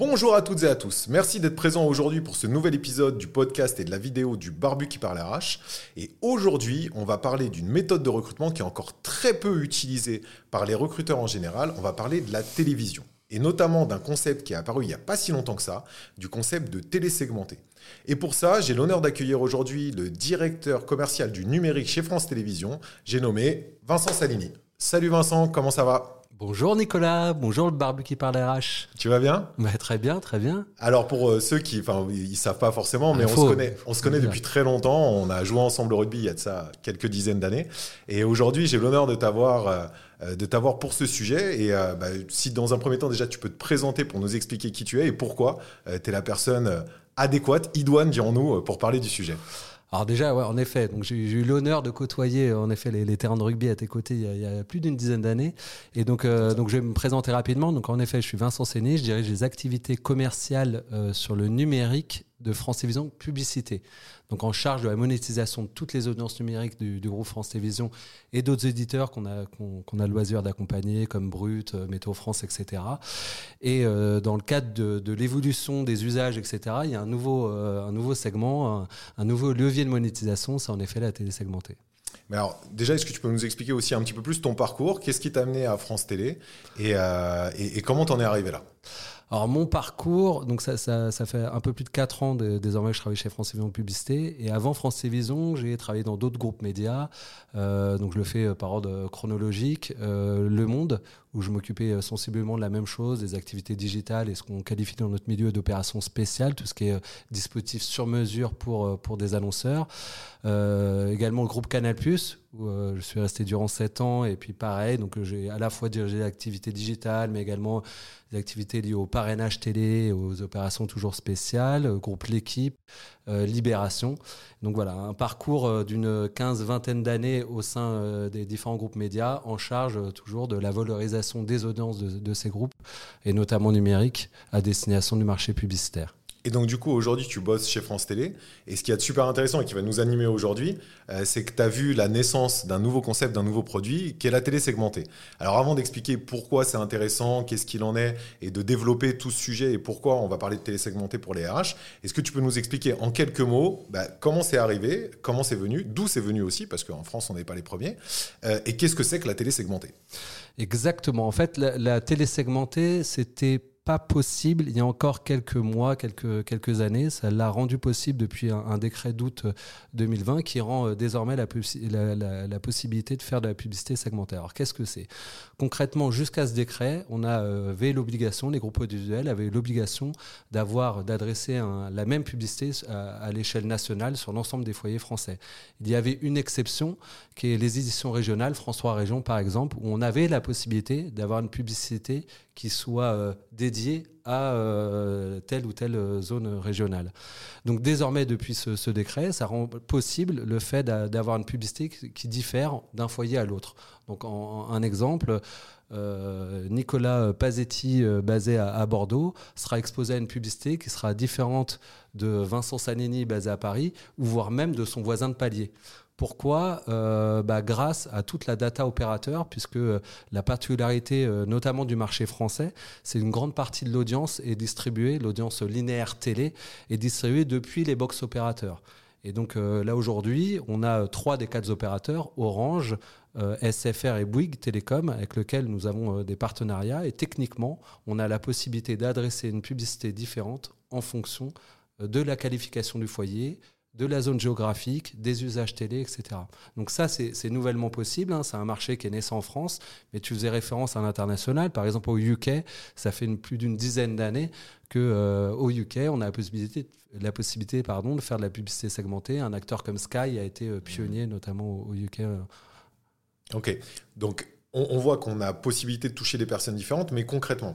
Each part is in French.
Bonjour à toutes et à tous. Merci d'être présents aujourd'hui pour ce nouvel épisode du podcast et de la vidéo du Barbu qui parle RH. Et aujourd'hui, on va parler d'une méthode de recrutement qui est encore très peu utilisée par les recruteurs en général. On va parler de la télévision. Et notamment d'un concept qui est apparu il n'y a pas si longtemps que ça, du concept de télésegmenté. Et pour ça, j'ai l'honneur d'accueillir aujourd'hui le directeur commercial du numérique chez France Télévisions. J'ai nommé Vincent Salini. Salut Vincent, comment ça va? Bonjour Nicolas, bonjour le barbu qui parle RH. Tu vas bien? Bah, Très bien, très bien. Alors pour euh, ceux qui, enfin, ils savent pas forcément, mais on se connaît, on se connaît depuis très longtemps. On a joué ensemble au rugby il y a de ça quelques dizaines d'années. Et aujourd'hui, j'ai l'honneur de t'avoir. Euh, euh, de t'avoir pour ce sujet. Et bah, si dans un premier temps, déjà, tu peux te présenter pour nous expliquer qui tu es et pourquoi tu es la personne adéquate, idoine, dirons-nous, pour parler du sujet. Alors déjà, ouais, en effet, j'ai eu l'honneur de côtoyer en effet les, terrains de rugby à tes côtés il y a, plus d'une dizaine d'années. Et donc, euh, donc je vais me présenter rapidement. Donc en effet, je suis Vincent Séné, je dirige les activités commerciales euh, sur le numérique de France Télévisions Publicité. Donc en charge de la monétisation de toutes les audiences numériques du, groupe France Télévisions et d'autres éditeurs qu'on a, qu'on, a le loisir d'accompagner, comme Brut, euh, Météo France, etc. Et euh, dans le cadre de, l'évolution des usages, etc., il y a un nouveau, euh, un nouveau segment, un, nouveau levier de monétisation, c'est en effet la télé segmentée. Mais alors, déjà, est-ce que tu peux nous expliquer aussi un petit peu plus ton parcours? Qu'est-ce qui t'a amené à France Télé? Et, et, et comment t'en es arrivé là? Alors mon parcours, donc ça, ça, ça, fait un peu plus de 4 ans désormais que je travaille chez France Télévisions Publicité. Et avant France Télévisions, j'ai travaillé dans d'autres groupes médias. Euh, donc je le fais euh, par ordre chronologique. Euh, le Monde, où je m'occupais sensiblement de la même chose, des activités digitales et ce qu'on qualifie dans notre milieu d'opérations spéciales, tout ce qui est dispositif sur mesure pour, pour des annonceurs. également le groupe Canal+, où je suis resté durant 7 ans, et puis pareil, donc j'ai à la fois dirigé l'activité digitale, mais également des activités liées au parrainage télé, aux opérations toujours spéciales, groupe L'équipe, Libération. Donc voilà, un parcours d'une quinze, vingtaine d'années au sein des différents groupes médias, en charge toujours de la valorisation des audiences de, ces groupes, et notamment numériques, à destination du marché publicitaire. Et donc, du coup, aujourd'hui, tu bosses chez France Télé. Et ce qui est super intéressant et qui va nous animer aujourd'hui, euh, c'est que tu as vu la naissance d'un nouveau concept, d'un nouveau produit, qui est la télé segmentée. Alors, avant d'expliquer pourquoi c'est intéressant, qu'est-ce qu'il en est, et de développer tout ce sujet et pourquoi on va parler de télé segmentée pour les RH, est-ce que tu peux nous expliquer en quelques mots bah, comment c'est arrivé, comment c'est venu, d'où c'est venu aussi, parce qu'en France, on n'est pas les premiers, euh, et qu'est-ce que c'est que la télé segmentée? Exactement. En fait, la, la télé segmentée, c'était possible il y a encore quelques mois, quelques, quelques années. Ça l'a rendu possible depuis un, décret d'août 2020 euh, qui rend euh, désormais la, la, possibilité de faire de la publicité segmentée. Alors qu'est-ce que c'est? Concrètement, jusqu'à ce décret, on avait l'obligation, les groupes audiovisuels avaient l'obligation d'avoir, d'adresser la même publicité à, l'échelle nationale sur l'ensemble des foyers français. Il y avait une exception qui est les éditions régionales, François Région par exemple, où on avait la possibilité d'avoir une publicité qui soit euh, dédié à euh, telle ou telle zone régionale. Donc désormais, depuis ce, décret, ça rend possible le fait d'avoir une publicité qui diffère d'un foyer à l'autre. Donc un exemple, euh, Nicolas Pazetti, basé à, Bordeaux, sera exposé à une publicité qui sera différente de Vincent Sanini, basé à Paris, ou voire même de son voisin de palier. Pourquoi euh, bah, Grâce à toute la data opérateur, puisque euh, la particularité euh, notamment du marché français, c'est une grande partie de l'audience est distribuée, l'audience linéaire télé est distribuée depuis les box opérateurs. Et donc là aujourd'hui, on a trois des quatre opérateurs, Orange, SFR et Bouygues Télécom, avec lesquels nous avons des partenariats. Et techniquement, on a la possibilité d'adresser une publicité différente en fonction de la qualification du foyer, de la zone géographique, des usages télé, etc. Donc ça, c'est nouvellement possible. Hein. C'est un marché qui est naissant en France, mais tu faisais référence à l'international. Par exemple, au UK, ça fait plus d'une dizaine d'années qu'au euh, UK, on a la possibilité, la possibilité pardon, de faire de la publicité segmentée. Un acteur comme Sky a été euh, pionnier, notamment au, UK. Euh. Ok, donc on, voit qu'on a possibilité de toucher des personnes différentes, mais concrètement,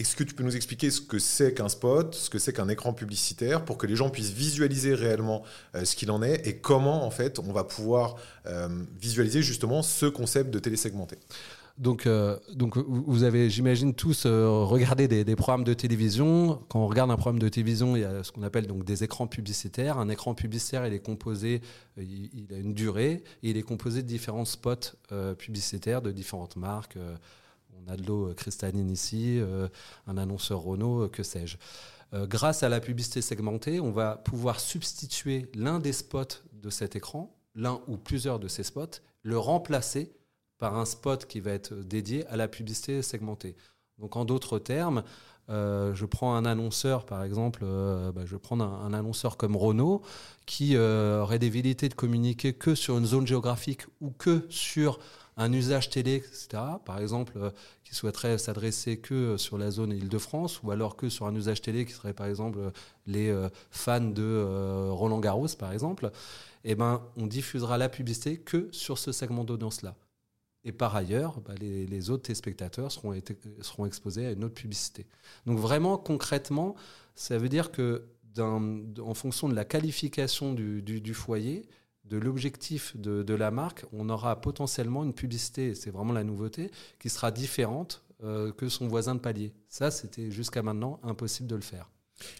est-ce que tu peux nous expliquer ce que c'est qu'un spot, ce que c'est qu'un écran publicitaire, pour que les gens puissent visualiser réellement euh, ce qu'il en est et comment en fait on va pouvoir euh, visualiser justement ce concept de télésegmenté? Donc, euh, donc vous avez, j'imagine, tous regardé des, programmes de télévision. Quand on regarde un programme de télévision, il y a ce qu'on appelle donc des écrans publicitaires. Un écran publicitaire, il est composé, il, a une durée, et il est composé de différents spots publicitaires de différentes marques on a de l'eau cristalline ici, euh, un annonceur Renault, euh, que sais-je. Euh, grâce à la publicité segmentée, on va pouvoir substituer l'un des spots de cet écran, l'un ou plusieurs de ces spots, le remplacer par un spot qui va être dédié à la publicité segmentée. Donc en d'autres termes, je prends un annonceur, par exemple, bah, je prends un, un, annonceur comme Renault, qui aurait des de communiquer que sur une zone géographique ou que sur un usage télé, etc. Par exemple, euh, qui souhaiterait s'adresser que sur la zone Île-de-France ou alors que sur un usage télé qui serait par exemple les euh, fans de euh, Roland Garros, par exemple, eh ben, on diffusera la publicité que sur ce segment d'audience-là. Et par ailleurs, bah, les, autres téléspectateurs seront exposés à une autre publicité. Donc vraiment, concrètement, ça veut dire que en fonction de la qualification du foyer, de l'objectif de, la marque, on aura potentiellement une publicité, c'est vraiment la nouveauté, qui sera différente euh, que son voisin de palier. Ça, c'était jusqu'à maintenant impossible de le faire.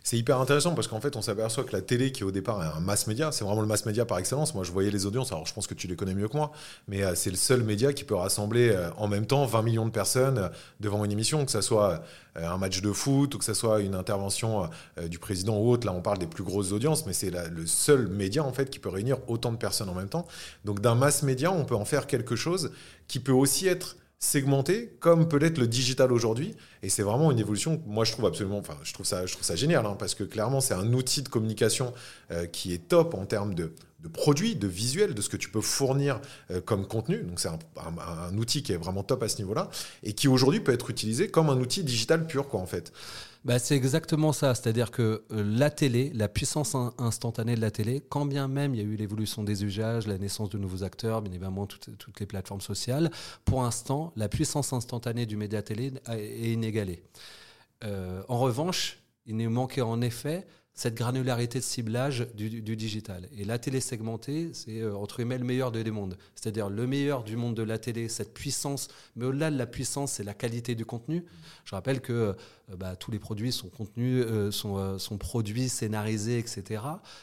C'est hyper intéressant parce qu'en fait, on s'aperçoit que la télé, qui au départ est un mass média, c'est vraiment le mass média par excellence. Moi, je voyais les audiences, alors je pense que tu les connais mieux que moi, mais euh, c'est le seul média qui peut rassembler euh, en même temps 20 millions de personnes euh, devant une émission, que ce soit un match de foot ou que ce soit une intervention du président ou autre. Là, on parle des plus grosses audiences, mais c'est le seul média en fait qui peut réunir autant de personnes en même temps. Donc, d'un mass média, on peut en faire quelque chose qui peut aussi être segmenté comme peut l'être le digital aujourd'hui. Et c'est vraiment une évolution que moi je trouve absolument, enfin je trouve ça, génial hein, parce que clairement c'est un outil de communication euh, qui est top en termes de, produits, de visuels, de ce que tu peux fournir euh, comme contenu. Donc c'est un, un, outil qui est vraiment top à ce niveau-là et qui aujourd'hui peut être utilisé comme un outil digital pur quoi en fait. Bah, c'est exactement ça. C'est-à-dire que euh, la télé, la puissance instantanée de la télé, quand bien même il y a eu l'évolution des usages, la naissance de nouveaux acteurs, bien évidemment toutes, les plateformes sociales, pour l'instant, la puissance instantanée du média télé est inégalée. Euh, en revanche, il nous manquait en effet cette granularité de ciblage du, digital. Et la télé segmentée, c'est euh, entre guillemets le meilleur des deux mondes. C'est-à-dire le meilleur du monde de la télé, cette puissance, mais au-delà de la puissance, c'est la qualité du contenu. Je rappelle que bah, tous les produits sont contenus, euh, sont, euh, sont, produits, scénarisés, etc.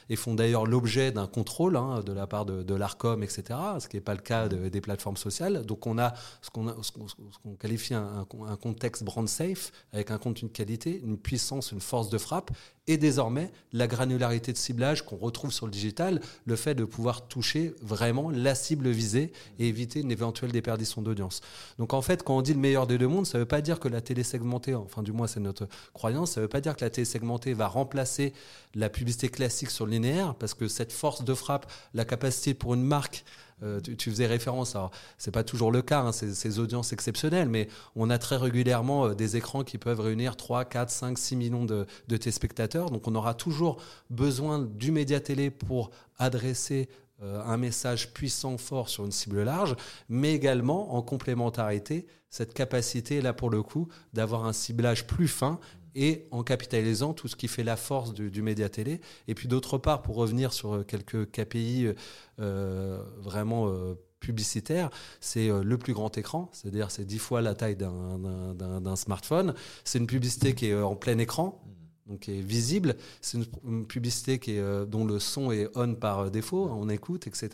Et font d'ailleurs l'objet d'un contrôle hein, de la part de, l'ARCOM, etc. Ce qui n'est pas le cas des plateformes sociales. Donc on a ce qu'on qualifie un, un, contexte brand safe, avec un contenu de qualité, une puissance, une force de frappe, et désormais la granularité de ciblage qu'on retrouve sur le digital, le fait de pouvoir toucher vraiment la cible visée et éviter une éventuelle déperdition d'audience. Donc en fait, quand on dit le meilleur des deux mondes, ça ne veut pas dire que la télé segmentée, enfin du moins c'est notre croyance. Ça ne veut pas dire que la télé segmentée va remplacer la publicité classique sur le linéaire, parce que cette force de frappe, la capacité pour une marque euh, tu, faisais référence, alors c'est pas toujours le cas, hein, ces, audiences exceptionnelles, mais on a très régulièrement euh, des écrans qui peuvent réunir 3, 4, 5, 6 millions de, de téléspectateurs. Donc on aura toujours besoin du média télé pour adresser un message puissant, fort sur une cible large, mais également en complémentarité, cette capacité, là pour le coup, d'avoir un ciblage plus fin et en capitalisant tout ce qui fait la force du, média télé. Et puis d'autre part, pour revenir sur quelques KPI euh, vraiment euh, publicitaires, c'est le plus grand écran, c'est-à-dire c'est dix fois la taille d'un smartphone. C'est une publicité qui est en plein écran, donc qui est visible. C'est une, publicité qui est, euh, dont le son est on par défaut, on écoute, etc.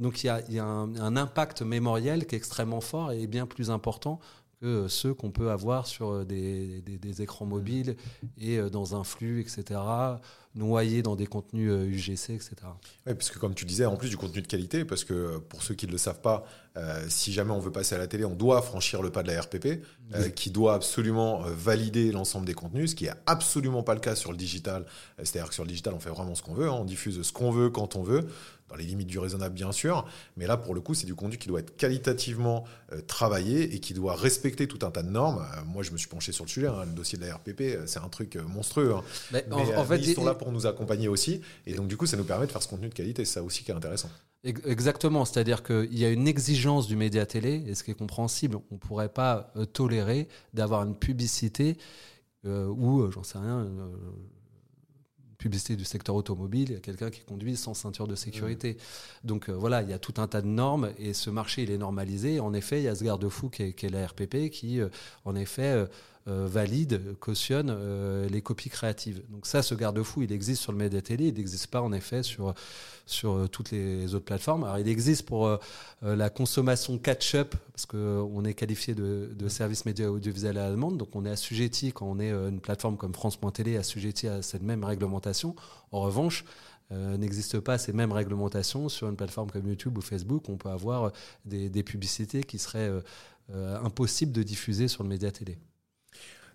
Donc il y a, un, impact mémoriel qui est extrêmement fort et bien plus important que ceux qu'on peut avoir sur euh, des, des, écrans mobiles et euh, dans un flux, etc., noyés dans des contenus UGC, etc. Oui, parce que comme tu disais, en plus du contenu de qualité, parce que pour ceux qui ne le savent pas, si jamais on veut passer à la télé, on doit franchir le pas de la RPP, qui doit absolument valider l'ensemble des contenus, ce qui est absolument pas le cas sur le digital. C'est-à-dire que sur le digital, on fait vraiment ce qu'on veut, hein. on diffuse ce qu'on veut quand on veut dans les limites du raisonnable bien sûr, mais là pour le coup c'est du contenu qui doit être qualitativement euh, travaillé et qui doit respecter tout un tas de normes. Euh, moi je me suis penché sur le sujet, hein. le dossier de la RPP euh, c'est un truc monstrueux, hein. mais, en, fait, ils sont là pour nous accompagner aussi, et donc du coup ça nous permet de faire ce contenu de qualité, c'est ça aussi qui est intéressant. Exactement, c'est-à-dire qu'il y a une exigence du média télé, et ce qui est compréhensible, on ne pourrait pas tolérer d'avoir une publicité ou, j'en sais rien, publicité du secteur automobile, il y a quelqu'un qui conduit sans ceinture de sécurité. Donc voilà, il y a tout un tas de normes et ce marché, il est normalisé. En effet, il y a ce garde-fou qui, est la RPP qui, en effet, euh, valide, cautionne euh, les copies créatives. Donc ça, ce garde-fou, il existe sur le média télé, il n'existe pas en effet sur, sur euh, toutes les autres plateformes. Alors il existe pour la consommation catch-up, parce qu'on est qualifié de, service média audiovisuel à donc on est assujetti, quand on est une plateforme comme France.télé, assujetti à cette même réglementation. En revanche, n'existe pas ces mêmes réglementations sur une plateforme comme YouTube ou Facebook. On peut avoir des publicités qui seraient impossibles de diffuser sur le média télé.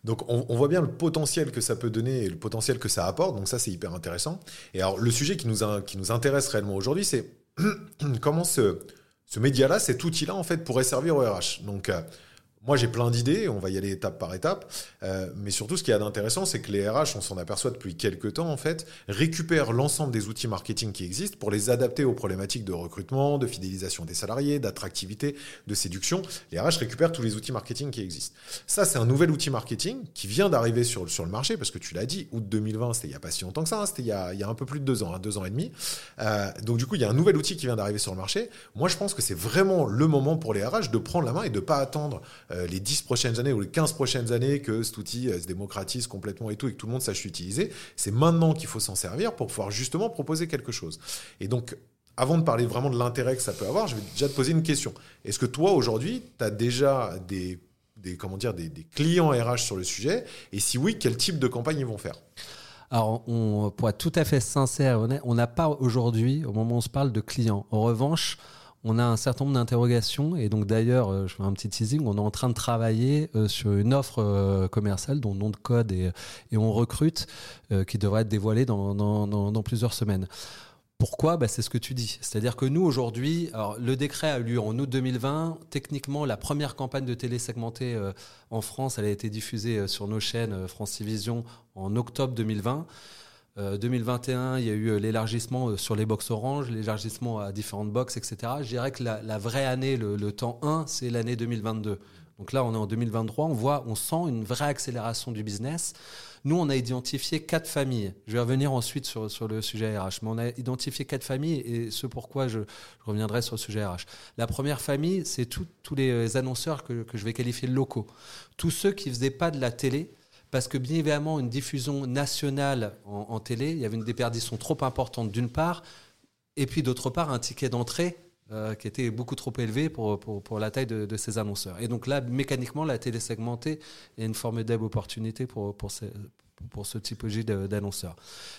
Donc on, voit bien le potentiel que ça peut donner et le potentiel que ça apporte. Donc ça c'est hyper intéressant. Et alors le sujet qui nous, intéresse réellement aujourd'hui, c'est comment ce, ce média-là, cet outil-là, en fait, pourrait servir au RH. Donc euh, moi, j'ai plein d'idées, on va y aller étape par étape. Euh, mais surtout, ce qui y a d'intéressant, c'est que les RH, on s'en aperçoit depuis quelques temps, en fait, récupèrent l'ensemble des outils marketing qui existent pour les adapter aux problématiques de recrutement, de fidélisation des salariés, d'attractivité, de séduction. Les RH récupèrent tous les outils marketing qui existent. Ça, c'est un nouvel outil marketing qui vient d'arriver sur, sur le marché, parce que tu l'as dit, août 2020, c'était il n'y a pas si longtemps que ça, hein, c'était il, y a un peu plus de deux ans, hein, deux ans et demi. Euh, donc, du coup, il y a un nouvel outil qui vient d'arriver sur le marché. Moi, je pense que c'est vraiment le moment pour les RH de prendre la main et de ne pas attendre euh, les 10 prochaines années ou les 15 prochaines années que cet outil euh, se démocratise complètement et tout, et que tout le monde sache l'utiliser. C'est maintenant qu'il faut s'en servir pour pouvoir justement proposer quelque chose. Et donc, avant de parler vraiment de l'intérêt que ça peut avoir, je vais déjà te poser une question. Est-ce que toi, aujourd'hui, tu as déjà des, des, comment dire, des, clients RH sur le sujet? Et si oui, quel type de campagne ils vont faire? Alors, on, pour être tout à fait sincère, on n'a pas aujourd'hui, au moment où on se parle, de clients. En revanche, on a un certain nombre d'interrogations et donc d'ailleurs, euh, je fais un petit teasing, on est en train de travailler euh, sur une offre euh, commerciale dont nom de code et, on recrute qui devrait être dévoilée dans, plusieurs semaines. Pourquoi? Bah, C'est ce que tu dis. C'est-à-dire que nous, aujourd'hui, le décret a eu lieu en août 2020. Techniquement, la première campagne de télé segmentée en France, elle a été diffusée sur nos chaînes France Télévisions en octobre 2020. 2021, euh, il y a eu euh, l'élargissement euh, sur les box orange, l'élargissement à différentes box, etc. Je dirais que la, vraie année, le, temps 1, c'est l'année 2022. Donc là, on est en 2023, on voit, on sent une vraie accélération du business. Nous, on a identifié quatre familles. Je vais revenir ensuite sur, sur le sujet RH, mais on a identifié quatre familles et ce pourquoi je, reviendrai sur le sujet RH. La première famille, c'est tous les annonceurs que, que je vais qualifier de locaux. Tous ceux qui faisaient pas de la télé, parce que bien évidemment, une diffusion nationale en, télé, il y avait une déperdition trop importante d'une part, et puis d'autre part, un ticket d'entrée euh, qui était beaucoup trop élevé pour, pour, la taille de, ces annonceurs. Et donc là, mécaniquement, la télé segmentée est une formidable opportunité pour, pour, pour ce typologie d'annonceurs.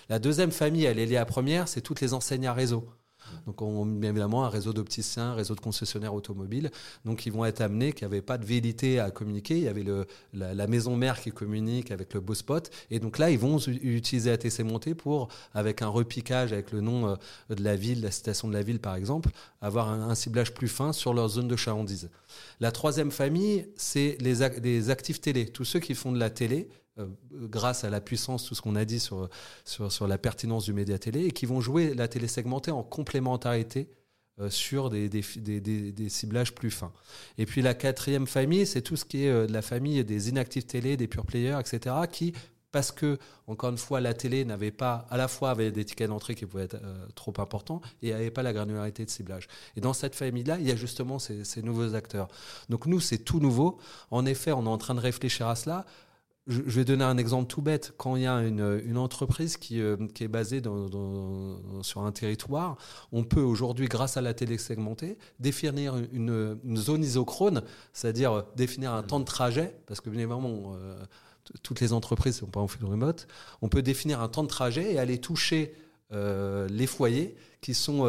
La deuxième famille, elle est liée à première, c'est toutes les enseignes à réseau. Donc, on met évidemment un réseau d'opticiens, un réseau de concessionnaires automobiles. Donc, ils vont être amenés, qui n'avaient pas de vérité à communiquer. Il y avait la, maison mère qui communique avec le beau spot. Et donc là, ils vont utiliser ATC Monté pour, avec un repiquage avec le nom euh, de la ville, la citation de la ville par exemple, avoir un, ciblage plus fin sur leur zone de chalandise. La troisième famille, c'est les actifs télé. Tous ceux qui font de la télé, euh, grâce à la puissance, tout ce qu'on a dit sur, sur, la pertinence du média télé, et qui vont jouer la télé segmentée en complémentarité euh, sur des, des, ciblages plus fins. Et puis la quatrième famille, c'est tout ce qui est euh, de la famille des inactifs télé, des pure players, etc., qui parce que, encore une fois, la télé n'avait pas, à la fois avait des tickets d'entrée qui pouvaient être trop importants et n'avait pas la granularité de ciblage. Et dans cette famille-là, il y a justement ces, ces nouveaux acteurs. Donc nous, c'est tout nouveau. En effet, on est en train de réfléchir à cela je, vais donner un exemple tout bête. Quand il y a une, entreprise qui, euh, qui, est basée sur un territoire, on peut aujourd'hui, grâce à la télé segmentée, définir une, zone isochrone, c'est-à-dire définir un temps de trajet, parce que bien évidemment, euh, toutes les entreprises ne sont pas en full remote, on peut définir un temps de trajet et aller toucher euh, les foyers qui sont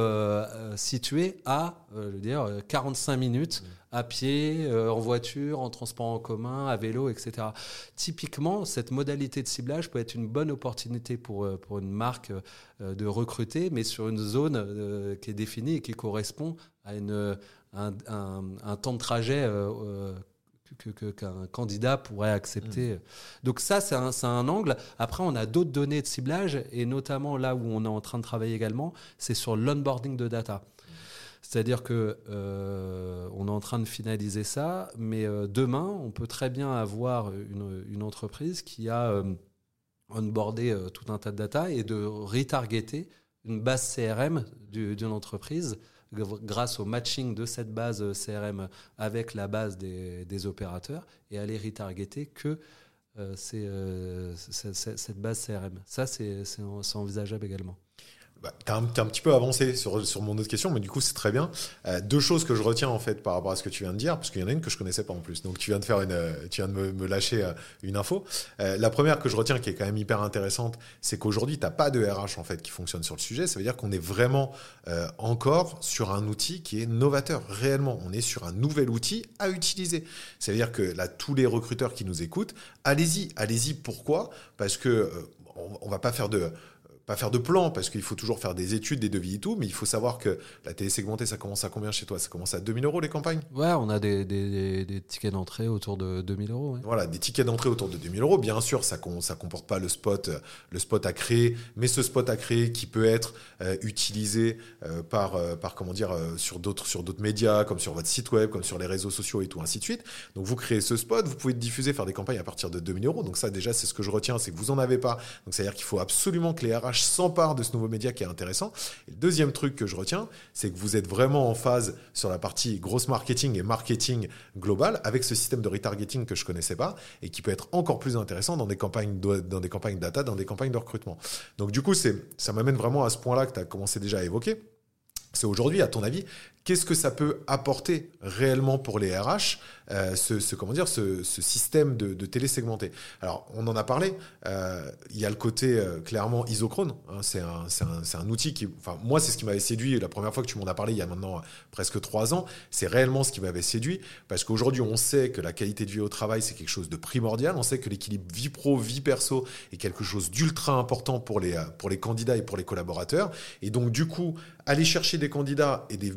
situés à je veux dire, 45 minutes à pied, euh, en voiture, en transport en commun, à vélo, etc. Typiquement, cette modalité de ciblage peut être une bonne opportunité pour, euh, pour une marque euh, de recruter, mais sur une zone qui est définie et qui correspond à une, un, un, temps de trajet qu'un candidat pourrait accepter. Mmh. Donc ça, c'est un, un, angle. Après, on a d'autres données de ciblage, et notamment là où on est en train de travailler également, c'est sur l'onboarding de data. C'est-à-dire que on est en train de finaliser ça, mais demain, on peut très bien avoir une, une entreprise qui a onboardé tout un tas de data et de retargeter une base CRM d'une entreprise grâce au matching de cette base CRM avec la base des, opérateurs et aller retargeter que euh, euh, cette base CRM. Ça, c'est envisageable également. Bah, tu as, un petit peu avancé sur, mon autre question, mais du coup, c'est très bien. Euh, deux choses que je retiens en fait par rapport à ce que tu viens de dire, parce qu'il y en a une que je connaissais pas en plus. Donc, tu viens de faire une, euh, tu viens de me, lâcher euh, une info. la première que je retiens, qui est quand même hyper intéressante, c'est qu'aujourd'hui, tu n'as pas de RH en fait qui fonctionne sur le sujet. Ça veut dire qu'on est vraiment encore sur un outil qui est novateur. Réellement, on est sur un nouvel outil à utiliser. Ça veut dire que là, tous les recruteurs qui nous écoutent, allez-y, allez-y. Pourquoi? Parce que on, on va pas faire de pas faire de plan parce qu'il faut toujours faire des études, des devis et tout, mais il faut savoir que la télé segmentée, ça commence à combien chez toi? Ça commence à 2000 euros les campagnes? Ouais, on a des, des, des tickets d'entrée autour de 2000 euros. Voilà, des tickets d'entrée autour de 2000 euros. Bien sûr, ça ne ça comporte pas le spot, le spot à créer, mais ce spot à créer qui peut être euh, utilisé euh, par, euh, par, comment dire, sur d'autres sur d'autres médias, comme sur votre site web, comme sur les réseaux sociaux et tout, ainsi de suite. Donc vous créez ce spot, vous pouvez diffuser, faire des campagnes à partir de 2000 euros. Donc ça, déjà, c'est ce que je retiens, c'est que vous en avez pas. Donc c'est-à-dire qu'il faut absolument que les RH s'emparent de ce nouveau média qui est intéressant. Le deuxième truc que je retiens, c'est que vous êtes vraiment en phase sur la partie grosse marketing et marketing global avec ce système de retargeting que je connaissais pas et qui peut être encore plus intéressant dans des campagnes dans des campagnes data, dans des campagnes de recrutement. Donc du coup, ça m'amène vraiment à ce point-là que tu as commencé déjà à évoquer. C'est aujourd'hui, à ton avis, qu'est-ce que ça peut apporter réellement pour les RH euh, ce, comment dire, ce, système de, de télé segmenté. Alors, on en a parlé. Euh, il y a le côté euh, clairement isochrone. Hein, c'est un, un, un, outil qui, enfin, moi, c'est ce qui m'avait séduit la première fois que tu m'en as parlé, il y a maintenant presque trois ans. C'est réellement ce qui m'avait séduit parce qu'aujourd'hui, on sait que la qualité de vie au travail, c'est quelque chose de primordial. On sait que l'équilibre vie pro, vie perso est quelque chose d'ultra important pour les, pour les candidats et pour les collaborateurs. Et donc, du coup, aller chercher des candidats et des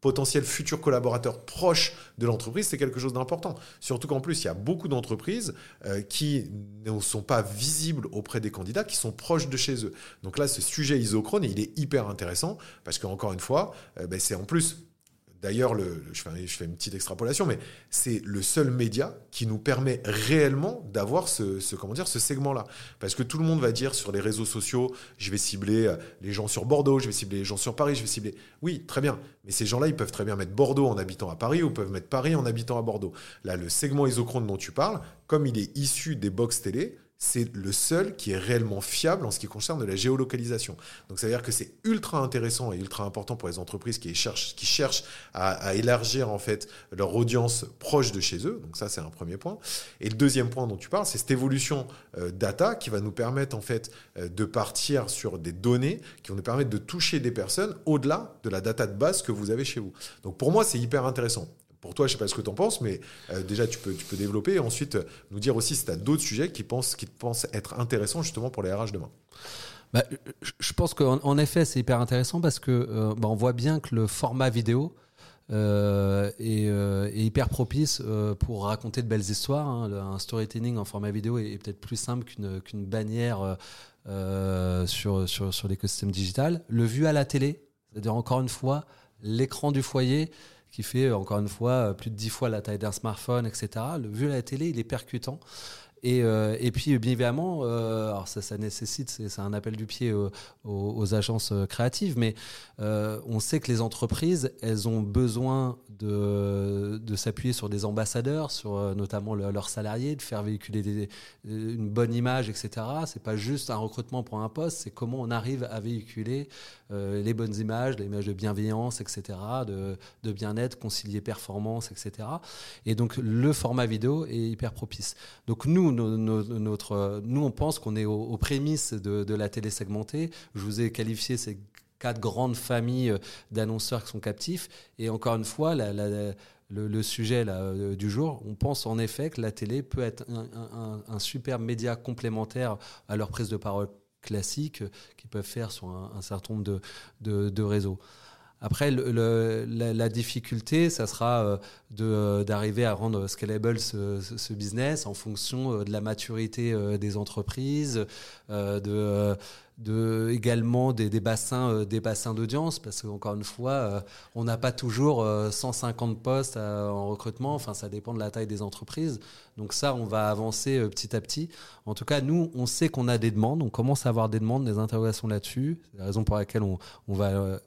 potentiels futurs collaborateurs proches de l'entreprise, c'est quelque chose d'important. Surtout qu'en plus, il y a beaucoup d'entreprises euh, qui ne sont pas visibles auprès des candidats, qui sont proches de chez eux. Donc là, ce sujet isochrone, il est hyper intéressant parce qu'encore une fois, euh, ben, c'est en plus D'ailleurs, je, fais, une petite extrapolation, mais c'est le seul média qui nous permet réellement d'avoir ce, ce segment-là. Parce que tout le monde va dire sur les réseaux sociaux, je vais cibler euh, les gens sur Bordeaux, je vais cibler les gens sur Paris, je vais cibler. Oui, très bien. Mais ces gens-là, ils peuvent très bien mettre Bordeaux en habitant à Paris ou peuvent mettre Paris en habitant à Bordeaux. Là, le segment isochrone dont tu parles, comme il est issu des box télé, c'est le seul qui est réellement fiable en ce qui concerne la géolocalisation. Donc ça veut dire que c'est ultra intéressant et ultra important pour les entreprises qui cherchent, à, élargir en fait leur audience proche de chez eux. Donc ça c'est un premier point. Et le deuxième point dont tu parles, c'est cette évolution euh, data qui va nous permettre en fait euh, de partir sur des données qui vont nous permettre de toucher des personnes au-delà de la data de base que vous avez chez vous. Donc pour moi c'est hyper intéressant. Pour toi, je ne sais pas ce que tu en penses, mais euh, déjà, tu peux, développer et ensuite euh, nous dire aussi si tu as d'autres sujets qui, pensent, te pensent être intéressants justement pour les RH demain. Bah, je pense qu'en effet, c'est hyper intéressant parce que euh, bah, on voit bien que le format vidéo est, hyper propice pour raconter de belles histoires. Hein. Un storytelling en format vidéo est, peut-être plus simple qu'une bannière sur, sur, sur l'écosystème digital. Le vu à la télé, c'est-à-dire encore une fois, l'écran du foyer qui fait encore une fois plus de 10 fois la taille d'un smartphone, etc. Le vu la télé, il est percutant. Et, euh, et, puis, bien évidemment, euh, ça, nécessite, c'est un appel du pied aux, agences créatives, mais euh, on sait que les entreprises, elles ont besoin de, de s'appuyer sur des ambassadeurs, sur euh, notamment leurs salariés, de faire véhiculer une bonne image, etc. C'est pas juste un recrutement pour un poste, c'est comment on arrive à véhiculer euh, les bonnes images, l'image de bienveillance, etc., de, de bien-être, concilier performance, etc. Et donc, le format vidéo est hyper propice. Donc, nous, notre, nous, on pense qu'on est aux, prémices de, la télé segmentée. Je vous ai qualifié ces quatre grandes familles d'annonceurs qui sont captifs. Et encore une fois, le, sujet euh, du jour, on pense en effet que la télé peut être un, super média complémentaire à leur prise de parole classique qu'ils peuvent faire sur un, certain nombre de réseaux. Après, la, difficulté, ça sera euh, euh, d'arriver à rendre scalable ce, business en fonction euh, de la maturité des entreprises, de, également des, bassins, des d'audience, parce qu'encore une fois, on n'a pas toujours 150 postes en recrutement. Enfin, ça dépend de la taille des entreprises. Donc ça, on va avancer petit à petit. En tout cas, nous, on sait qu'on a des demandes. On commence à avoir des demandes, des interrogations là-dessus. C'est la raison pour laquelle on va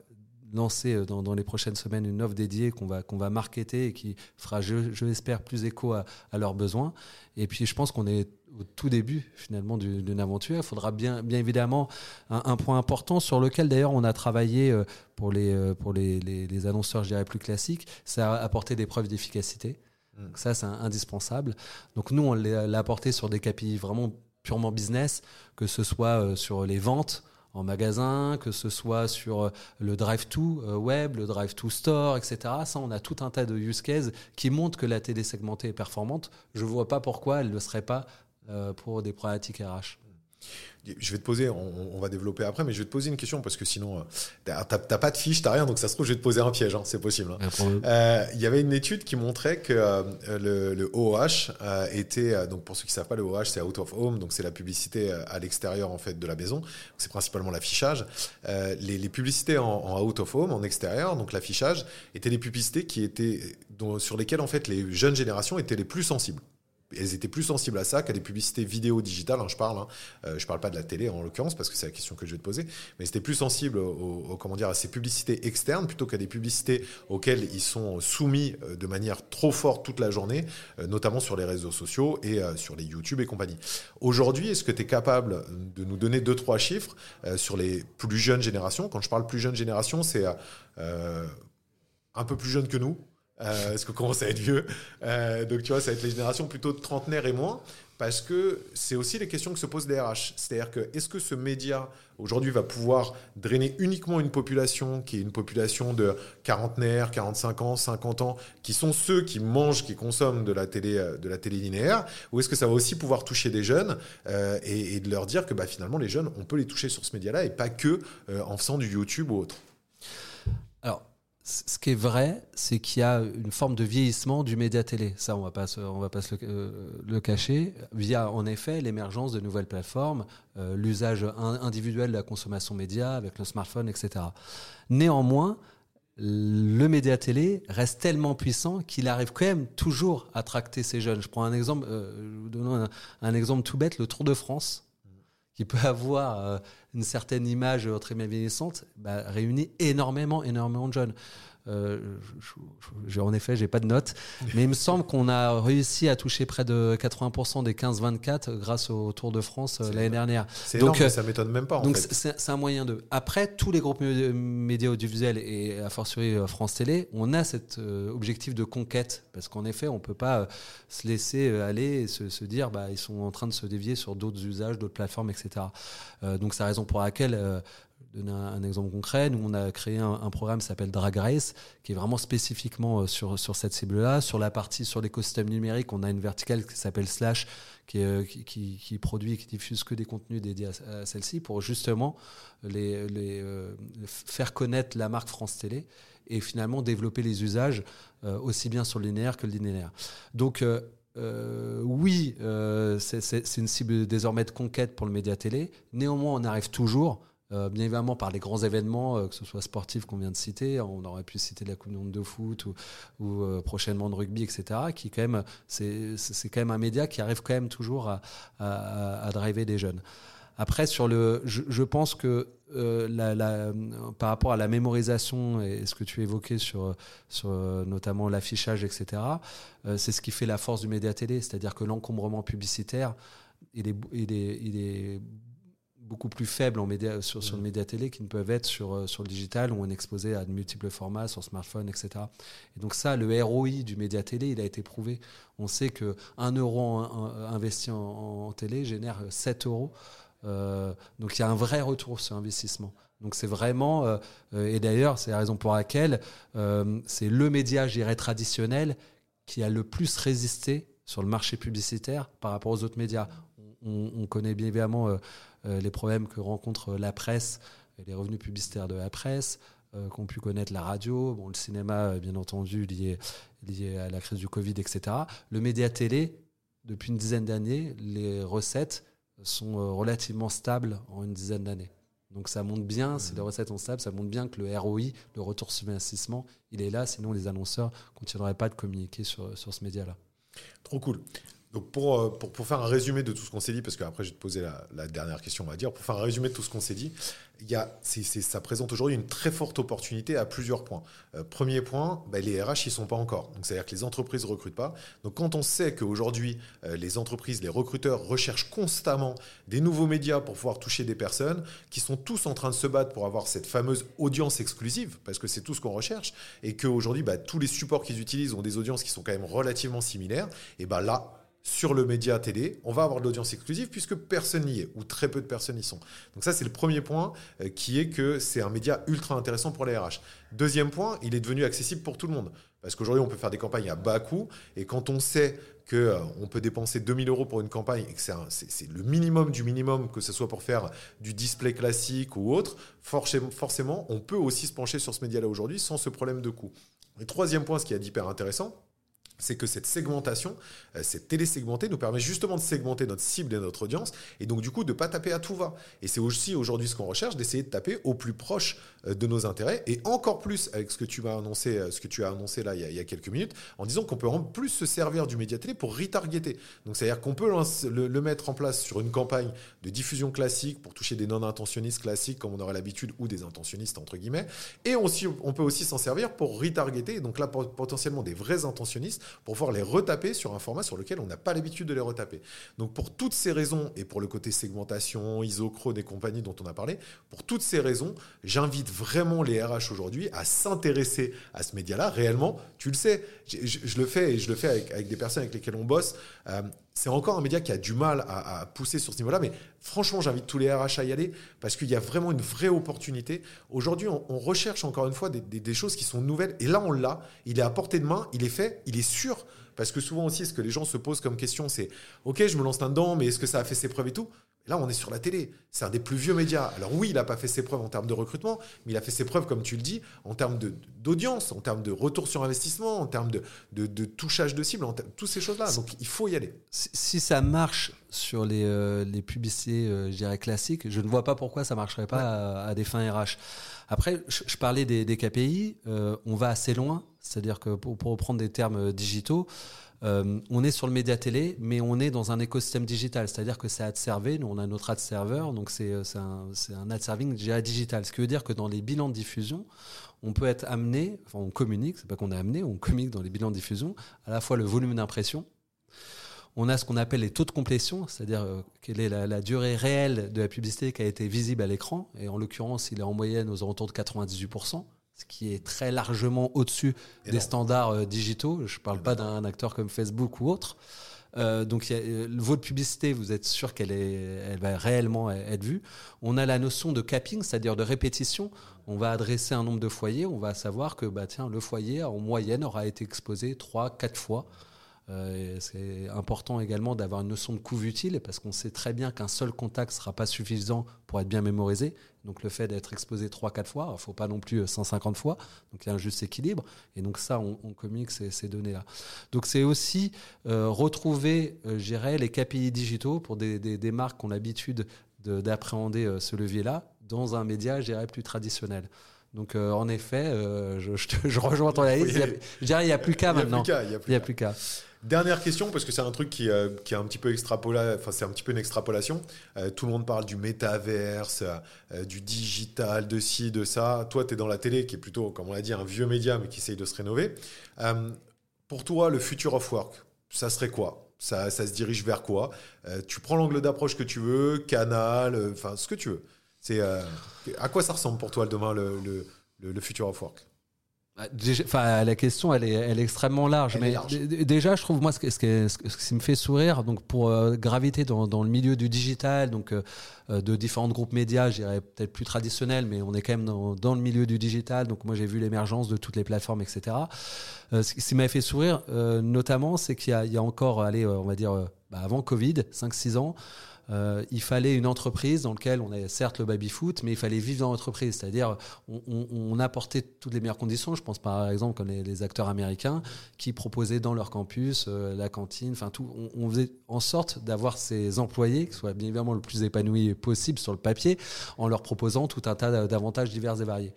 lancer dans, dans, les prochaines semaines une offre dédiée qu'on va, qu'on va marketer et qui fera, je, je l'espère, plus écho à, à, leurs besoins. Et puis, je pense qu'on est au tout début finalement d'une aventure. Il faudra bien, bien évidemment un, un, point important sur lequel d'ailleurs on a travaillé euh, pour les, euh, pour les, les, les annonceurs, je dirais, plus classiques, c'est apporter des preuves d'efficacité. Donc ça, c'est indispensable. Donc nous, on l'a apporté sur des KPI vraiment purement business, que ce soit euh, sur les ventes, en magasin, que ce soit sur le drive-to web, le drive-to store, etc. Ça, on a tout un tas de use cases qui montrent que la télé segmentée est performante. Je ne vois pas pourquoi elle ne le serait pas euh, pour des problématiques RH. Je vais te poser, on, on, va développer après, mais je vais te poser une question parce que sinon, euh, t'as pas de fiche, t'as rien, donc ça se trouve, je vais te poser un piège, hein, c'est possible. Il hein. euh, y avait une étude qui montrait que euh, le, le, OOH euh, était, donc pour ceux qui savent pas, le OOH c'est out of home, donc c'est la publicité à l'extérieur en fait de la maison, c'est principalement l'affichage. Les, les, publicités en, en, out of home, en extérieur, donc l'affichage, étaient les publicités qui étaient dont, sur lesquelles en fait les jeunes générations étaient les plus sensibles elles étaient plus sensibles à ça qu'à des publicités vidéo digitales. Hein, je parle, hein. Euh, parle pas de la télé en l'occurrence parce que c'est la question que je vais te poser, mais c'était plus sensible au, à ces publicités externes plutôt qu'à des publicités auxquelles ils sont soumis euh, de manière trop forte toute la journée, euh, notamment sur les réseaux sociaux et sur les YouTube et compagnie. Aujourd'hui, est-ce que tu es capable de nous donner deux trois chiffres sur les plus jeunes générations? Quand je parle plus jeune génération, c'est un peu plus jeune que nous, euh, parce qu'on commence à être vieux. Euh, donc, tu vois, ça va être les générations plutôt de trentenaires et moins, parce que c'est aussi les questions que se posent les RH. C'est-à-dire que est-ce que ce média, aujourd'hui, va pouvoir drainer uniquement une population qui est une population de quarantenaires, 45 ans, 50 ans, qui sont ceux qui mangent, qui consomment de la télé, euh, de la télé linéaire, ou est-ce que ça va aussi pouvoir toucher des jeunes euh, et, de leur dire que bah, finalement, les jeunes, on peut les toucher sur ce média-là et pas que en faisant du YouTube ou autre? Alors, ce qui est vrai, c'est qu'il y a une forme de vieillissement du média télé. Ça, on on va pas se le, euh, le, cacher. Via, en effet, l'émergence de nouvelles plateformes, euh, l'usage individuel de la consommation média avec le smartphone, etc. Néanmoins, le média télé reste tellement puissant qu'il arrive quand même toujours à tracter ces jeunes. Je prends un exemple, euh, un, un exemple tout bête, le Tour de France qui peut avoir euh, une certaine image très bien vieillissante, bah, réunit énormément, énormément de jeunes. Euh, je, je, en effet, j'ai pas de notes, mais il me semble qu'on a réussi à toucher près de 80% des 15-24 grâce au Tour de France euh, l'année dernière. C'est donc énorme, ça m'étonne même pas. donc c'est un moyen de. Après, tous les groupes médias audiovisuels et à fortiori France Télé, on a cet euh, objectif de conquête parce qu'en effet, on peut pas se laisser aller et se, se, dire bah ils sont en train de se dévier sur d'autres usages, d'autres plateformes, etc. donc c'est la raison pour laquelle donner un, exemple concret, nous on a créé un, programme qui s'appelle Drag Race, qui est vraiment spécifiquement euh, sur, sur cette cible-là. Sur la partie sur l'écosystème numérique, on a une verticale qui s'appelle Slash, qui, est, qui, produit qui diffuse que des contenus dédiés à, celle-ci pour justement les, les euh, faire connaître la marque France Télé et finalement développer les usages euh, aussi bien sur le linéaire que le linéaire. Donc euh, euh, oui, euh, c'est une cible désormais de conquête pour le média télé. Néanmoins, on arrive toujours euh, bien évidemment par les grands événements, euh, que ce soit sportifs qu'on vient de citer, on aurait pu citer la Coupe du Monde de foot ou, euh, prochainement de rugby, etc. Qui quand même, c'est quand même un média qui arrive quand même toujours à, à, driver des jeunes. Après, sur le, je, pense que la, par rapport à la mémorisation et ce que tu évoquais sur, sur notamment l'affichage, etc., c'est ce qui fait la force du média télé, c'est-à-dire que l'encombrement publicitaire, est, il il est beaucoup plus faibles en média, sur, sur le mmh. média télé qu'ils ne peuvent être sur, euh, sur le digital où on est exposé à de multiples formats sur smartphone, etc. Et donc ça, le ROI du média télé, il a été prouvé. On sait que 1 euro investi en, en, télé génère 7 euros. Euh, donc il y a un vrai retour sur investissement. Donc c'est vraiment, euh, et d'ailleurs c'est la raison pour laquelle euh, c'est le média, je dirais, traditionnel qui a le plus résisté sur le marché publicitaire par rapport aux autres médias. On, on connaît bien évidemment les problèmes que rencontre la presse et les revenus publicitaires de la presse, euh, qu'ont pu connaître la radio, bon, le cinéma, bien entendu, lié, lié à la crise du Covid, etc. Le média télé, depuis une dizaine d'années, les recettes sont relativement stables en une dizaine d'années. Donc ça montre bien, si les recettes sont stables, ça montre bien que le ROI, le retour sur investissement, il est là, sinon les annonceurs ne continueraient pas de communiquer sur, sur ce média-là. Trop cool. Donc pour, pour, pour, faire un résumé de tout ce qu'on s'est dit, parce qu'après je vais te poser la, dernière question, on va dire, pour faire un résumé de tout ce qu'on s'est dit, il y a, ça présente aujourd'hui une très forte opportunité à plusieurs points. Euh, premier point, bah, les RH, ils sont pas encore. Donc, c'est-à-dire que les entreprises ne recrutent pas. Donc, quand on sait qu'aujourd'hui, euh, les entreprises, les recruteurs recherchent constamment des nouveaux médias pour pouvoir toucher des personnes qui sont tous en train de se battre pour avoir cette fameuse audience exclusive, parce que c'est tout ce qu'on recherche, et qu'aujourd'hui, bah, tous les supports qu'ils utilisent ont des audiences qui sont quand même relativement similaires, et bah là, sur le média télé, on va avoir de l'audience exclusive puisque personne n'y est, ou très peu de personnes y sont. Donc ça, c'est le premier point euh, qui est que c'est un média ultra intéressant pour les RH. Deuxième point, il est devenu accessible pour tout le monde. Parce qu'aujourd'hui, on peut faire des campagnes à bas coût, et quand on sait qu'on euh, peut dépenser 2000 euros pour une campagne et que c'est le minimum du minimum, que ce soit pour faire du display classique ou autre, forcément, on peut aussi se pencher sur ce média-là aujourd'hui sans ce problème de coût. Et troisième point, ce qui est hyper intéressant, c'est que cette segmentation, euh, cette télé-segmentée nous permet justement de segmenter notre cible et notre audience, et donc du coup de ne pas taper à tout va. Et c'est aussi aujourd'hui ce qu'on recherche, d'essayer de taper au plus proche euh, de nos intérêts, et encore plus avec ce que tu as annoncé, euh, ce que tu as annoncé là il y a, quelques minutes, en disant qu'on peut en plus se servir du média télé pour retargeter. Donc c'est-à-dire qu'on peut le, mettre en place sur une campagne de diffusion classique pour toucher des non-intentionnistes classiques comme on aurait l'habitude, ou des intentionnistes entre guillemets, et on peut aussi s'en servir pour retargeter, donc là potentiellement des vrais intentionnistes pour pouvoir les retaper sur un format sur lequel on n'a pas l'habitude de les retaper. Donc pour toutes ces raisons, et pour le côté segmentation, isochrone et compagnie dont on a parlé, pour toutes ces raisons, j'invite vraiment les RH aujourd'hui à s'intéresser à ce média-là. Réellement, tu le sais, je, le fais et je le fais avec, des personnes avec lesquelles on bosse. Euh, c'est encore un média qui a du mal à, pousser sur ce niveau-là, mais franchement, j'invite tous les RH à y aller parce qu'il y a vraiment une vraie opportunité. Aujourd'hui, on, recherche encore une fois des, choses qui sont nouvelles et là, on l'a. Il est à portée de main, il est fait, il est sûr. Parce que souvent aussi, ce que les gens se posent comme question, c'est OK, je me lance là-dedans, mais est-ce que ça a fait ses preuves et tout? Là, on est sur la télé. C'est un des plus vieux médias. Alors oui, il n'a pas fait ses preuves en termes de recrutement, mais il a fait ses preuves, comme tu le dis, en termes d'audience, en termes de retour sur investissement, en termes de, de, touchage de cible, en toutes ces choses-là. Donc il faut y aller. Si, ça marche sur les, euh, les publicités, euh, je dirais, classiques, je ne vois pas pourquoi ça ne marcherait pas à, des fins RH. Après, je, parlais des, KPI, euh, on va assez loin, c'est-à-dire que pour, pour reprendre des termes digitaux, euh, on est sur le média télé, mais on est dans un écosystème digital, c'est-à-dire que c'est ad servé. Nous, on a notre ad serveur, donc c'est euh, un, un, ad serving digital. Ce qui veut dire que dans les bilans de diffusion, on peut être amené, enfin on communique, c'est pas qu'on est amené, on communique dans les bilans de diffusion, à la fois le volume d'impression, on a ce qu'on appelle les taux de complétion, c'est-à-dire euh, quelle est la, durée réelle de la publicité qui a été visible à l'écran. Et en l'occurrence, il est en moyenne aux alentours de 98% ce qui est très largement au-dessus des standards euh, digitaux. Je ne parle pas d'un acteur comme Facebook ou autre. Euh, donc, y a, euh, votre publicité, vous êtes sûr qu'elle elle va réellement être vue. On a la notion de capping, c'est-à-dire de répétition. On va adresser un nombre de foyers. On va savoir que bah, tiens, le foyer, en moyenne, aura été exposé 3 quatre fois euh, c'est important également d'avoir une notion de coût utile parce qu'on sait très bien qu'un seul contact ne sera pas suffisant pour être bien mémorisé. Donc le fait d'être exposé 3-4 fois, il ne faut pas non plus 150 fois. Donc il y a un juste équilibre. Et donc ça, on, communique ces, données-là. Donc c'est aussi euh, retrouver, euh, les KPI digitaux pour des, marques qui ont l'habitude d'appréhender euh, ce levier-là dans un média, je plus traditionnel. Donc en effet, je, je, rejoins ton analyse. Je dirais, il n'y a plus qu'à maintenant. Il n'y a plus qu'à. Dernière question, parce que c'est un truc qui, euh, qui, est un petit peu extrapolé, enfin c'est un petit peu une extrapolation. Euh, tout le monde parle du métaverse, euh, du digital, de ci, de ça. Toi, tu es dans la télé, qui est plutôt, comme on l'a dit, un vieux média, mais qui essaye de se rénover. pour toi, le future of work, ça serait quoi? Ça, ça, se dirige vers quoi? Tu prends l'angle d'approche que tu veux, canal, enfin ce que tu veux. C'est à quoi ça ressemble pour toi demain le, le, le, le future of work? Bah, enfin, la question, elle est, elle est extrêmement large. mais déjà, je trouve moi ce, ce, ce, qui me fait sourire, donc pour euh, graviter dans, dans, le milieu du digital, donc euh, euh, de différents groupes médias, je dirais peut-être plus traditionnels, mais on est quand même dans, dans le milieu du digital. Donc moi, j'ai vu l'émergence de toutes les plateformes, etc. ce qui m'a fait sourire, notamment, c'est qu'il y, y, a encore, allez, on va dire, bah, avant Covid, 5-6 ans. Euh, il fallait une entreprise dans laquelle on est certes le baby-foot, mais il fallait vivre dans l'entreprise. C'est-à-dire, on, apportait toutes les meilleures conditions. Je pense par exemple comme les, acteurs américains qui proposaient dans leur campus euh, la cantine, enfin tout. On, faisait en sorte d'avoir ces employés qui soient bien évidemment le plus épanouis possible sur le papier, en leur proposant tout un tas d'avantages divers et variés.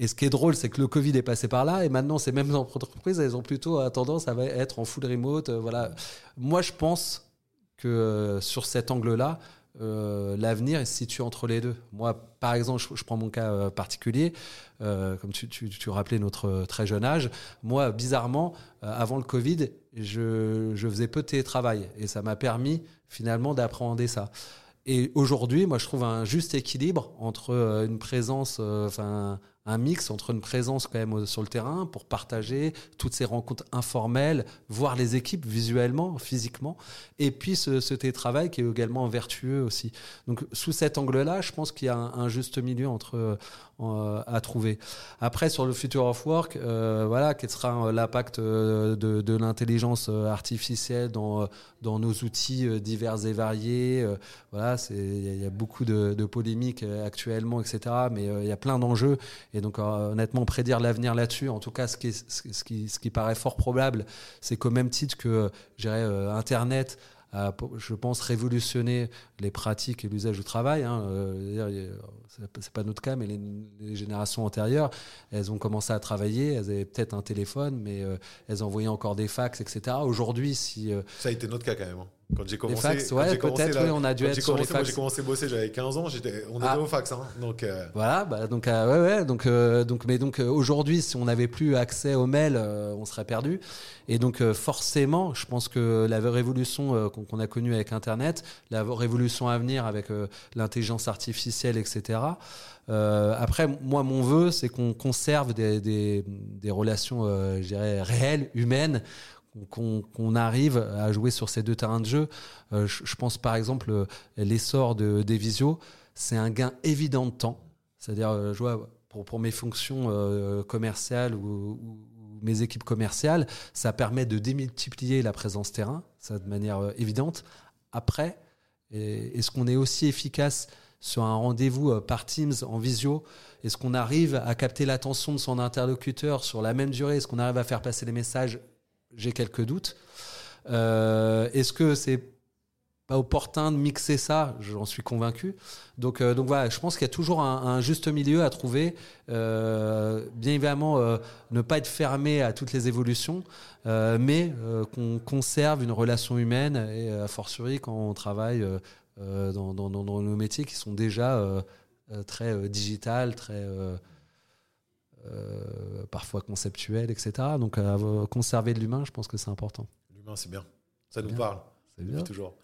Et ce qui est drôle, c'est que le Covid est passé par là, et maintenant ces mêmes entreprises, elles ont plutôt tendance à être en full remote. Euh, voilà. Moi, je pense que euh, sur cet angle-là, euh, l'avenir se situe entre les deux. Moi, par exemple, je, prends mon cas euh, particulier, comme tu, tu, rappelais notre très jeune âge. Moi, bizarrement, avant le Covid, je, je, faisais peu de télétravail et ça m'a permis finalement d'appréhender ça. Et aujourd'hui, moi, je trouve un juste équilibre entre une présence, enfin, un mix entre une présence quand même sur le terrain pour partager toutes ces rencontres informelles, voir les équipes visuellement, physiquement, et puis ce, télétravail qui est également vertueux aussi. Donc sous cet angle-là, je pense qu'il y a un, juste milieu euh, à trouver. Après sur le future of work, euh, voilà, quel sera euh, l'impact de, l'intelligence artificielle dans nos outils divers et variés. Voilà, il y, a beaucoup de polémiques actuellement, etc. Mais il y a plein d'enjeux et donc, euh, honnêtement, prédire l'avenir là-dessus, en tout cas, ce qui, ce qui, ce qui paraît fort probable, c'est qu'au même titre que, euh, Internet a, je pense, révolutionné les pratiques et l'usage du travail. Hein, euh, c'est pas notre cas, mais les, générations antérieures, elles ont commencé à travailler, elles avaient peut-être un téléphone, mais elles envoyaient encore des fax, etc. Aujourd'hui, si... Ça a été notre cas quand même. Quand j'ai commencé, fax, ouais, oui, on a dû être sur les fax. Moi, j'ai commencé à bosser, j'avais 15 ans, on ah. était au fax, hein, donc. Euh... Voilà, bah, donc euh, ouais, ouais, donc euh, donc, mais donc aujourd'hui, si on n'avait plus accès aux mails, on serait perdu. Et donc forcément, je pense que la révolution qu'on a connue avec Internet, la révolution à venir avec l'intelligence artificielle, etc. après, moi, mon vœu, c'est qu'on conserve des, des, des relations, je dirais, réelles, humaines qu'on arrive à jouer sur ces deux terrains de jeu. Euh, je, pense par exemple euh, l'essor de, des visios, c'est un gain évident de temps. C'est-à-dire, euh, je vois pour, pour mes fonctions commerciales ou, mes équipes commerciales, ça permet de démultiplier la présence terrain, ça de manière évidente. Après, est-ce qu'on est aussi efficace sur un rendez-vous par Teams en visio? Est-ce qu'on arrive à capter l'attention de son interlocuteur sur la même durée? Est-ce qu'on arrive à faire passer les messages j'ai quelques doutes. Euh, est-ce que c'est pas opportun de mixer ça? J'en suis convaincu. Donc, euh, donc voilà, je pense qu'il y a toujours un, juste milieu à trouver. Euh, bien évidemment, ne pas être fermé à toutes les évolutions, mais qu'on conserve une relation humaine et a fortiori quand on travaille dans, dans, nos métiers qui sont déjà très digital, très euh, parfois conceptuel, etc. Donc euh, conserver de l'humain, je pense que c'est important. L'humain, c'est bien. Ça nous parle. C'est bien. Toujours.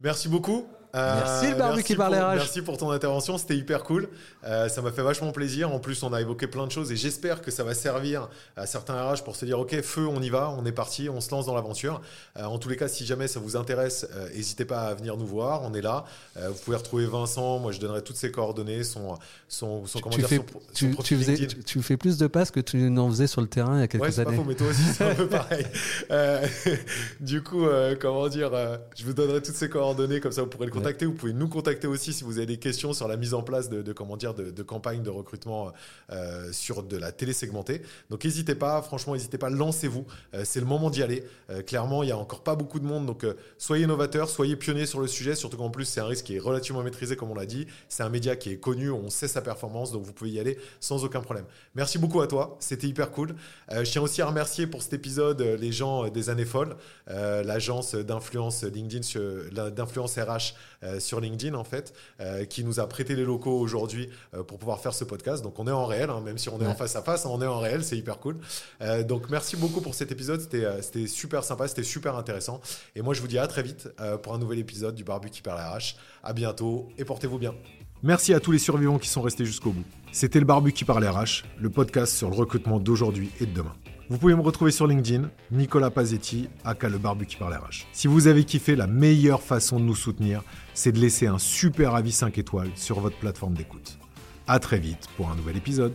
Merci beaucoup. Merci le barbu qui. Merci pour ton intervention, c'était hyper cool. Euh, ça m'a fait vachement plaisir. En plus, on a évoqué plein de choses et j'espère que ça va servir à certains RH pour se dire ok, feu, on y va, on est parti, on se lance dans l'aventure. Euh, en tous les cas, si jamais ça vous intéresse, euh, n'hésitez pas à venir nous voir. On est là. vous pouvez retrouver Vincent. Moi, je donnerai toutes ses coordonnées, son, son, son tu, fais, tu, faisais, tu, fais plus de passes que tu n'en faisais sur le terrain il y a quelques ouais, années. Pas faux, mais toi aussi, c'est un peu pareil. du coup, comment dire, je vous donnerai toutes ses coordonnées comme ça, vous pourrez le contacter. Vous pouvez nous contacter aussi si vous avez des questions sur la mise en place de, comment dire, de, campagnes de recrutement euh, sur de la télé segmentée. Donc n'hésitez pas, franchement, n'hésitez pas, lancez-vous. Euh, c'est le moment d'y aller. Euh, clairement, il n'y a encore pas beaucoup de monde. Donc soyez novateurs, soyez pionniers sur le sujet, surtout qu'en plus, c'est un risque qui est relativement maîtrisé, comme on l'a dit. C'est un média qui est connu, on sait sa performance, donc vous pouvez y aller sans aucun problème. Merci beaucoup à toi, c'était hyper cool. je tiens aussi à remercier pour cet épisode les gens des années folles, l'agence d'influence LinkedIn, d'influence RH sur LinkedIn en fait, euh, qui nous a prêté les locaux aujourd'hui euh, pour pouvoir faire ce podcast. Donc on est en réel, hein, même si on est en face à face, on est en réel, c'est hyper cool. Euh, donc merci beaucoup pour cet épisode, c'était super sympa, c'était super intéressant. Et moi je vous dis à très vite pour un nouvel épisode du Barbu qui perd la RH. À bientôt et portez-vous bien. Merci à tous les survivants qui sont restés jusqu'au bout. C'était le Barbu qui parle RH, le podcast sur le recrutement d'aujourd'hui et de demain. Vous pouvez me retrouver sur LinkedIn, Nicolas Pazetti, aka le barbu qui parle RH. Si vous avez kiffé, la meilleure façon de nous soutenir, c'est de laisser un super avis 5 étoiles sur votre plateforme d'écoute. À très vite pour un nouvel épisode.